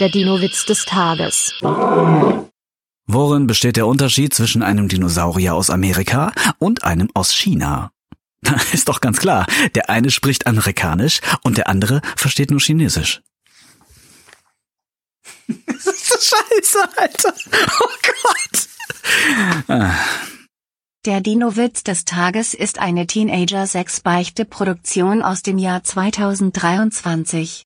Der Dino-Witz des Tages. Worin besteht der Unterschied zwischen einem Dinosaurier aus Amerika und einem aus China? Ist doch ganz klar. Der eine spricht Amerikanisch und der andere versteht nur Chinesisch. Das ist so scheiße, Alter. Oh Gott. Ah. Der Dino-Witz des Tages ist eine Teenager-6-Beichte-Produktion aus dem Jahr 2023.